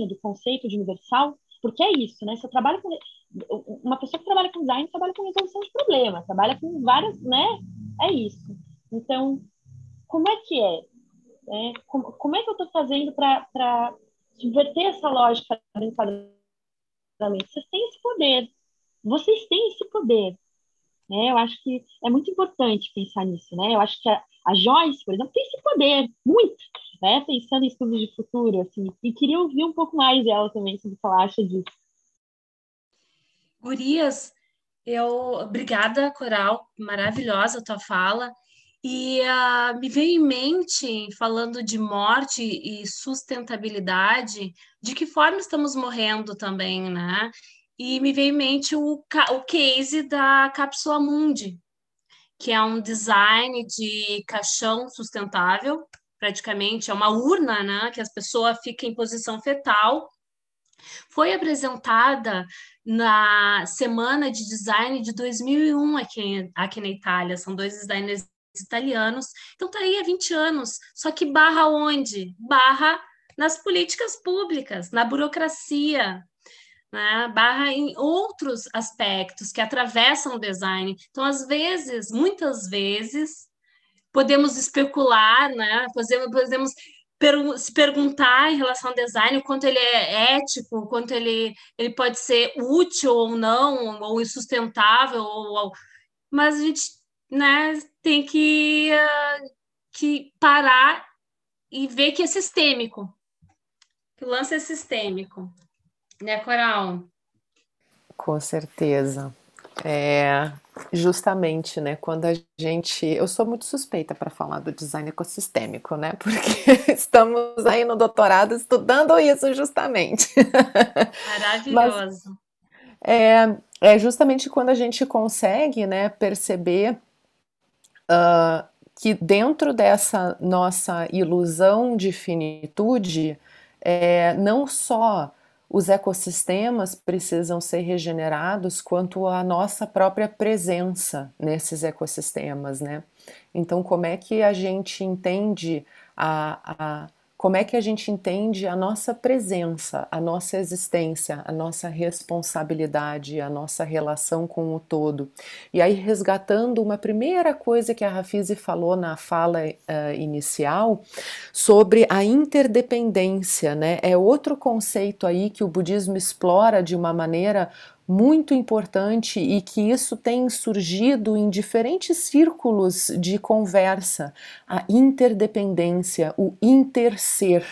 do conceito de universal? Porque é isso, né? Se eu trabalho com uma pessoa que trabalha com design trabalha com resolução de problema, trabalha com várias, né? É isso. Então, como é que é? é como, como, é que eu estou fazendo para subverter essa lógica do enquadramento? Vocês têm esse poder. Vocês têm esse poder. Né? Eu acho que é muito importante pensar nisso. Né? Eu acho que a, a Joyce, por exemplo, tem esse poder, muito, né? pensando em estudos de futuro. Assim, e queria ouvir um pouco mais dela também sobre o que ela acha disso. Gurias, eu obrigada, Coral, maravilhosa a tua fala. E uh, me veio em mente, falando de morte e sustentabilidade, de que forma estamos morrendo também, né? E me veio em mente o, o case da Cápsula Mundi, que é um design de caixão sustentável, praticamente é uma urna, né? Que as pessoas ficam em posição fetal. Foi apresentada na Semana de Design de 2001 aqui, aqui na Itália. São dois designers italianos. Então tá aí há 20 anos. Só que barra onde? Barra nas políticas públicas, na burocracia, né? barra em outros aspectos que atravessam o design. Então, às vezes, muitas vezes, podemos especular, né? podemos, podemos se perguntar em relação ao design o quanto ele é ético, o quanto ele, ele pode ser útil ou não, ou insustentável, ou, ou... mas a gente né, tem que, uh, que parar e ver que é sistêmico. Que o lance é sistêmico. Né, Coral? Com certeza. É, justamente, né, quando a gente, eu sou muito suspeita para falar do design ecossistêmico, né, porque estamos aí no doutorado estudando isso justamente. Maravilhoso. Mas, é, é justamente quando a gente consegue, né, perceber uh, que dentro dessa nossa ilusão de finitude, é, não só os ecossistemas precisam ser regenerados, quanto a nossa própria presença nesses ecossistemas, né? Então, como é que a gente entende a, a como é que a gente entende a nossa presença, a nossa existência, a nossa responsabilidade, a nossa relação com o todo. E aí, resgatando uma primeira coisa que a Rafizi falou na fala uh, inicial sobre a interdependência, né? É outro conceito aí que o budismo explora de uma maneira muito importante e que isso tem surgido em diferentes círculos de conversa, a interdependência, o interser.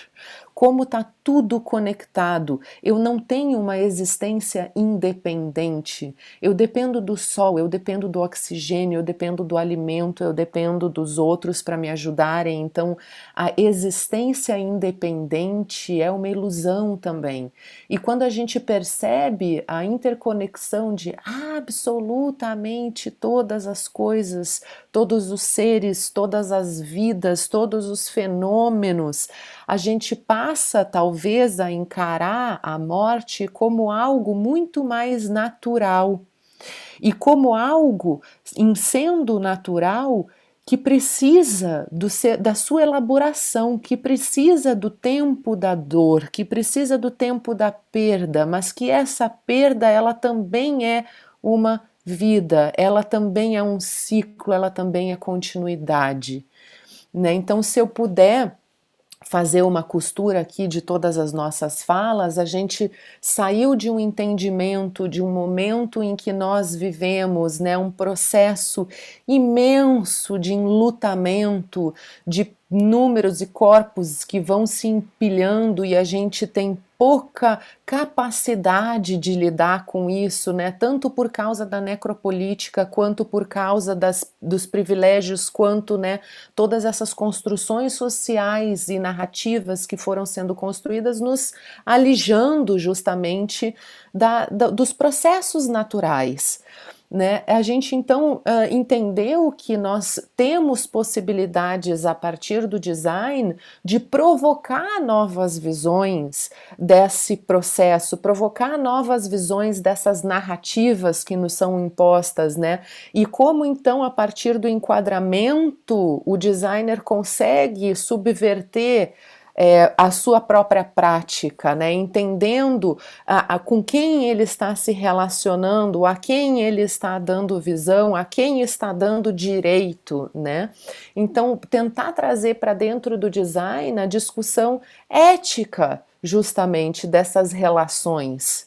Como está tudo conectado. Eu não tenho uma existência independente. Eu dependo do sol, eu dependo do oxigênio, eu dependo do alimento, eu dependo dos outros para me ajudarem. Então, a existência independente é uma ilusão também. E quando a gente percebe a interconexão de absolutamente todas as coisas, todos os seres, todas as vidas, todos os fenômenos, a gente passa talvez a encarar a morte como algo muito mais natural e como algo, em sendo natural, que precisa do, da sua elaboração, que precisa do tempo da dor, que precisa do tempo da perda, mas que essa perda ela também é uma vida, ela também é um ciclo, ela também é continuidade. Né? Então, se eu puder fazer uma costura aqui de todas as nossas falas, a gente saiu de um entendimento, de um momento em que nós vivemos, né, um processo imenso de enlutamento, de números e corpos que vão se empilhando e a gente tem pouca capacidade de lidar com isso, né? Tanto por causa da necropolítica, quanto por causa das, dos privilégios, quanto, né, todas essas construções sociais e narrativas que foram sendo construídas nos alijando justamente da, da dos processos naturais. Né? A gente então uh, entendeu que nós temos possibilidades a partir do design de provocar novas visões desse processo, provocar novas visões dessas narrativas que nos são impostas, né? E como então a partir do enquadramento o designer consegue subverter é, a sua própria prática, né? entendendo a, a, com quem ele está se relacionando, a quem ele está dando visão, a quem está dando direito. Né? Então, tentar trazer para dentro do design a discussão ética, justamente, dessas relações.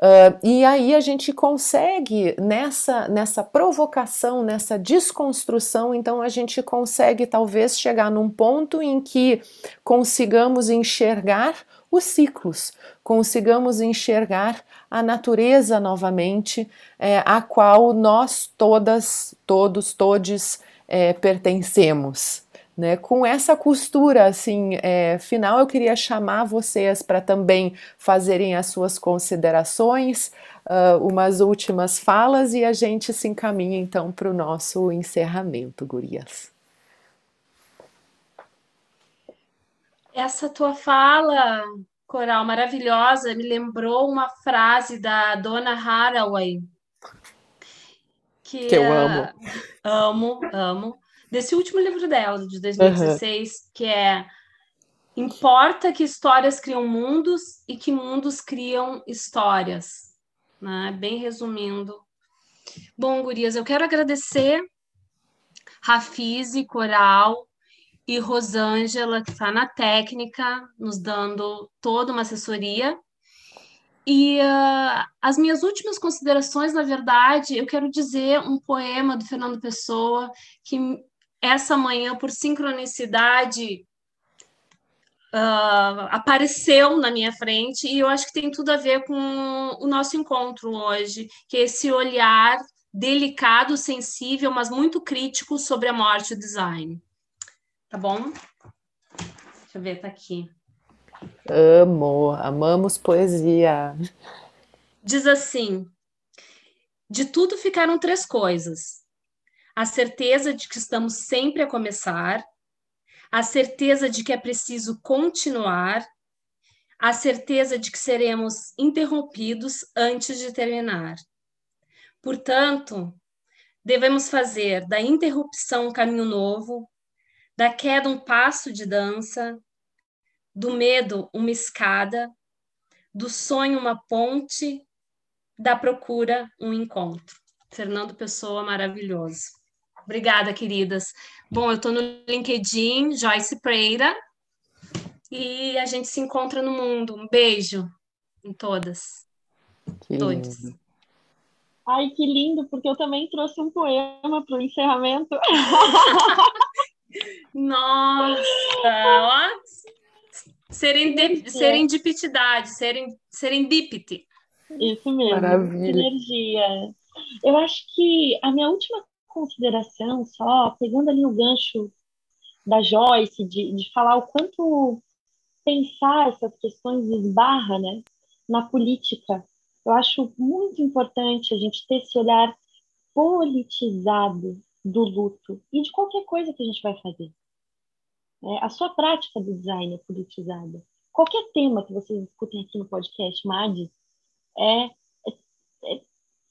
Uh, e aí a gente consegue, nessa, nessa provocação, nessa desconstrução, então a gente consegue talvez chegar num ponto em que consigamos enxergar os ciclos, consigamos enxergar a natureza novamente, é, a qual nós todas, todos, todes é, pertencemos. Né? Com essa costura assim é, final, eu queria chamar vocês para também fazerem as suas considerações, uh, umas últimas falas e a gente se encaminha então para o nosso encerramento, Gurias. Essa tua fala, Coral, maravilhosa, me lembrou uma frase da Dona Haraway. Que, que eu amo. Amo, amo desse último livro dela, de 2016, uhum. que é Importa que histórias criam mundos e que mundos criam histórias. Né? Bem resumindo. Bom, Gurias, eu quero agradecer Rafize, Coral e Rosângela, que está na técnica, nos dando toda uma assessoria. E uh, as minhas últimas considerações, na verdade, eu quero dizer um poema do Fernando Pessoa que essa manhã, por sincronicidade, uh, apareceu na minha frente e eu acho que tem tudo a ver com o nosso encontro hoje, que é esse olhar delicado, sensível, mas muito crítico sobre a morte e o design. Tá bom? Deixa eu ver, tá aqui. Amo, amamos poesia. Diz assim: de tudo ficaram três coisas: a certeza de que estamos sempre a começar, a certeza de que é preciso continuar, a certeza de que seremos interrompidos antes de terminar. Portanto, devemos fazer da interrupção um caminho novo, da queda um passo de dança, do medo uma escada, do sonho uma ponte, da procura um encontro. Fernando Pessoa, maravilhoso. Obrigada, queridas. Bom, eu estou no LinkedIn, Joyce Preira, e a gente se encontra no mundo. Um beijo em todas. Que Todos. Ai, que lindo, porque eu também trouxe um poema para o encerramento. Nossa! Ó, Serendip, serendipidade, seren, serendipity. Isso mesmo. Maravilha. Energia. Eu acho que a minha última consideração, só pegando ali o gancho da Joyce, de, de falar o quanto pensar essas questões esbarra né, na política. Eu acho muito importante a gente ter esse olhar politizado do luto e de qualquer coisa que a gente vai fazer. É, a sua prática do design é politizada. Qualquer tema que vocês escutem aqui no podcast MAD, é, é, é,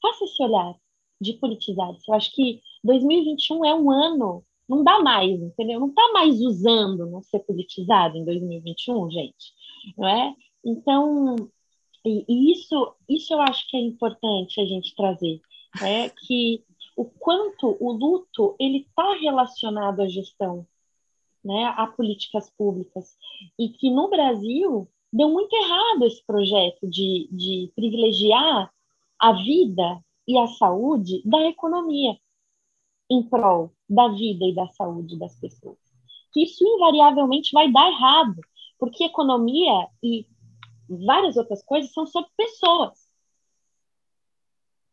faça esse olhar de politizado. Eu acho que 2021 é um ano, não dá mais, entendeu? Não está mais usando não ser politizado em 2021, gente, não é? Então, e, e isso, isso eu acho que é importante a gente trazer, é que o quanto o luto ele está relacionado à gestão, né, a políticas públicas, e que no Brasil deu muito errado esse projeto de, de privilegiar a vida e a saúde da economia em prol da vida e da saúde das pessoas. Que isso invariavelmente vai dar errado, porque economia e várias outras coisas são sobre pessoas.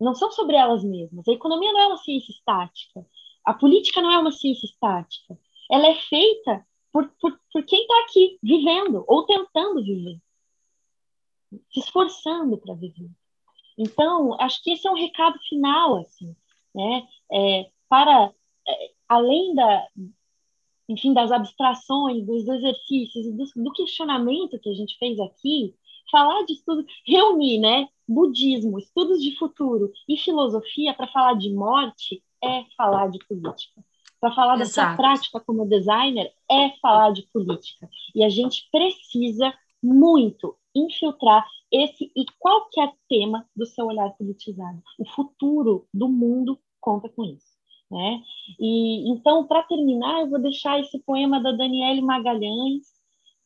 Não são sobre elas mesmas. A economia não é uma ciência estática. A política não é uma ciência estática. Ela é feita por, por, por quem está aqui, vivendo ou tentando viver, se esforçando para viver. Então, acho que esse é um recado final, assim, né? É, para é, além da, enfim, das abstrações, dos exercícios, do, do, questionamento que a gente fez aqui, falar de estudo, reunir, né? Budismo, estudos de futuro e filosofia para falar de morte é falar de política. Para falar Exato. da sua prática como designer é falar de política. E a gente precisa muito infiltrar esse e qualquer tema do seu olhar politizado. O futuro do mundo conta com isso. Né? E então, para terminar, eu vou deixar esse poema da Daniele Magalhães,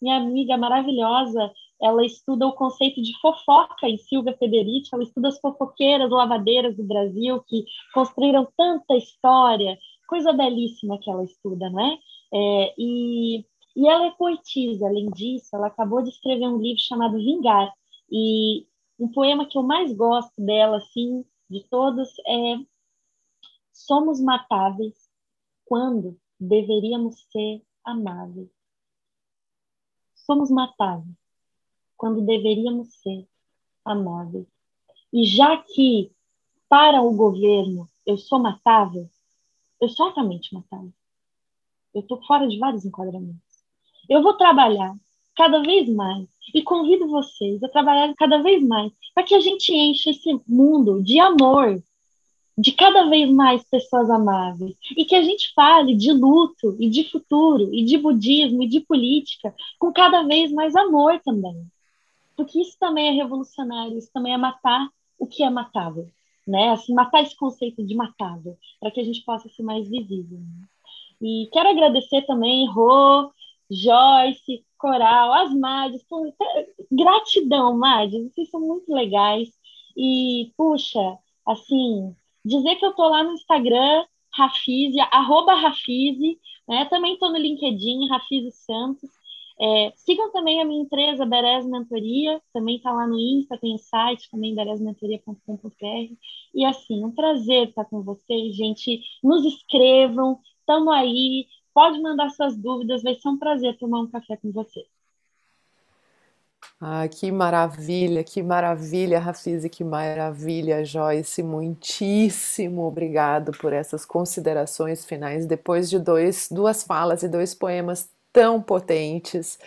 minha amiga maravilhosa. Ela estuda o conceito de fofoca em Silvia Federici, ela estuda as fofoqueiras lavadeiras do Brasil que construíram tanta história, coisa belíssima que ela estuda, né? É, e, e ela é poetisa, além disso, ela acabou de escrever um livro chamado Vingar, e um poema que eu mais gosto dela, assim, de todos, é Somos matáveis quando deveríamos ser amáveis. Somos matáveis quando deveríamos ser amáveis. E já que para o governo eu sou matável, eu sou altamente matável. Eu estou fora de vários enquadramentos. Eu vou trabalhar cada vez mais e convido vocês a trabalhar cada vez mais para que a gente encha esse mundo de amor, de cada vez mais pessoas amáveis e que a gente fale de luto e de futuro e de budismo e de política com cada vez mais amor também. Porque isso também é revolucionário, isso também é matar o que é matável né? Assim, matar esse conceito de matável, para que a gente possa ser mais visível. E quero agradecer também, Rô, Joyce, Coral, as Mades, gratidão, Mades, vocês são muito legais. E, puxa, assim, dizer que eu tô lá no Instagram, Rafize, arroba Rafize, né? Também tô no LinkedIn, Rafize Santos. É, sigam também a minha empresa, Beres Mentoria, também está lá no Insta, tem o site também, beresmentoria.com.br. E assim, um prazer estar com vocês, gente. Nos escrevam, estamos aí, pode mandar suas dúvidas, vai ser um prazer tomar um café com vocês. Ah, que maravilha, que maravilha, Rafize, que maravilha, Joyce. Muitíssimo obrigado por essas considerações finais. Depois de dois, duas falas e dois poemas tão potentes.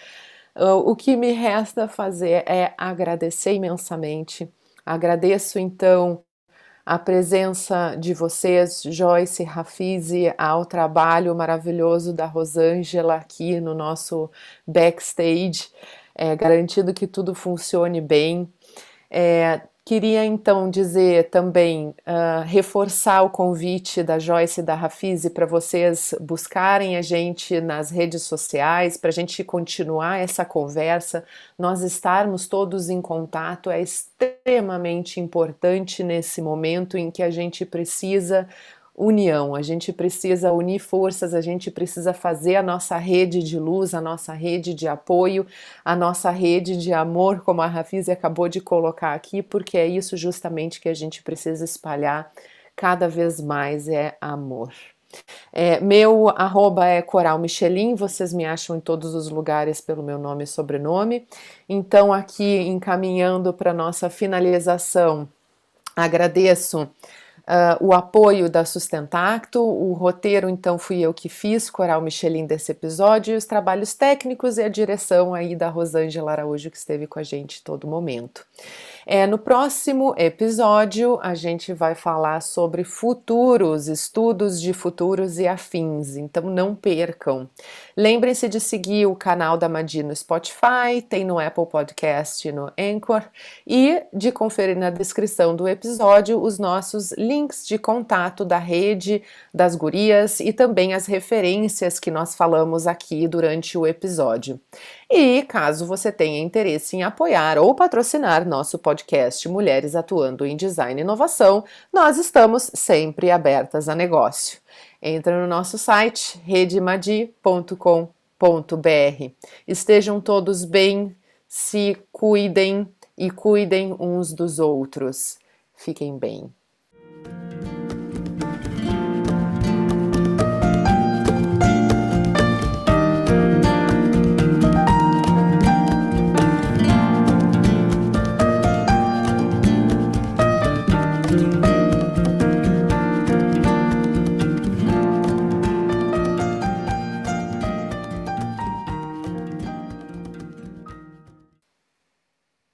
O que me resta fazer é agradecer imensamente. Agradeço então a presença de vocês, Joyce Rafizi, ao trabalho maravilhoso da Rosângela aqui no nosso backstage, é, garantindo que tudo funcione bem. É, Queria então dizer também, uh, reforçar o convite da Joyce e da Rafize para vocês buscarem a gente nas redes sociais, para a gente continuar essa conversa, nós estarmos todos em contato é extremamente importante nesse momento em que a gente precisa união, a gente precisa unir forças, a gente precisa fazer a nossa rede de luz, a nossa rede de apoio, a nossa rede de amor, como a Rafizi acabou de colocar aqui, porque é isso justamente que a gente precisa espalhar cada vez mais é amor. É, meu arroba é Coral Michelin, vocês me acham em todos os lugares pelo meu nome e sobrenome. Então, aqui encaminhando para nossa finalização, agradeço Uh, o apoio da Sustentacto, o roteiro então fui eu que fiz, Coral Michelin desse episódio, os trabalhos técnicos e a direção aí da Rosângela Araújo que esteve com a gente todo momento. É, no próximo episódio, a gente vai falar sobre futuros, estudos de futuros e afins, então não percam. Lembrem-se de seguir o canal da Madi no Spotify, tem no Apple Podcast no Anchor e de conferir na descrição do episódio os nossos links de contato da rede das gurias e também as referências que nós falamos aqui durante o episódio. E caso você tenha interesse em apoiar ou patrocinar nosso podcast Mulheres Atuando em Design e Inovação, nós estamos sempre abertas a negócio. Entra no nosso site redemadi.com.br. Estejam todos bem, se cuidem e cuidem uns dos outros. Fiquem bem.